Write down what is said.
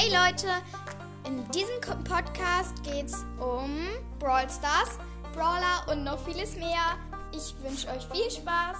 Hey Leute, in diesem Podcast geht es um Brawl Stars, Brawler und noch vieles mehr. Ich wünsche euch viel Spaß.